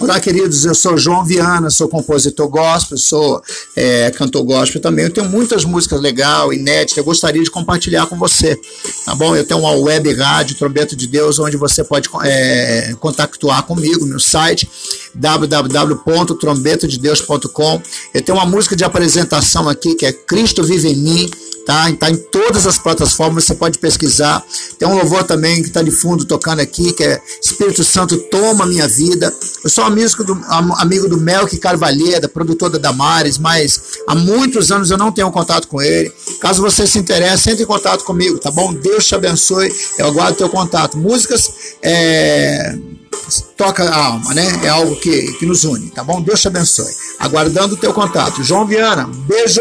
Olá, queridos, eu sou João Viana, sou compositor gospel, sou é, cantor gospel também. Eu tenho muitas músicas legais, inéditas, eu gostaria de compartilhar com você, tá bom? Eu tenho uma web rádio, Trombeta de Deus, onde você pode é, contactuar comigo, meu site www.trombetadedeus.com. Eu tenho uma música de apresentação aqui que é Cristo Vive em Mim tá? Está em todas as plataformas, você pode pesquisar. Tem um louvor também que está de fundo tocando aqui, que é Espírito Santo toma minha vida. Eu sou amigo do, amigo do Melk Carvalheda, produtor da Damares, mas há muitos anos eu não tenho contato com ele. Caso você se interesse, entre em contato comigo, tá bom? Deus te abençoe, eu aguardo teu contato. Músicas é, toca a alma, né? É algo que, que nos une, tá bom? Deus te abençoe. Aguardando o teu contato. João Viana, beijo!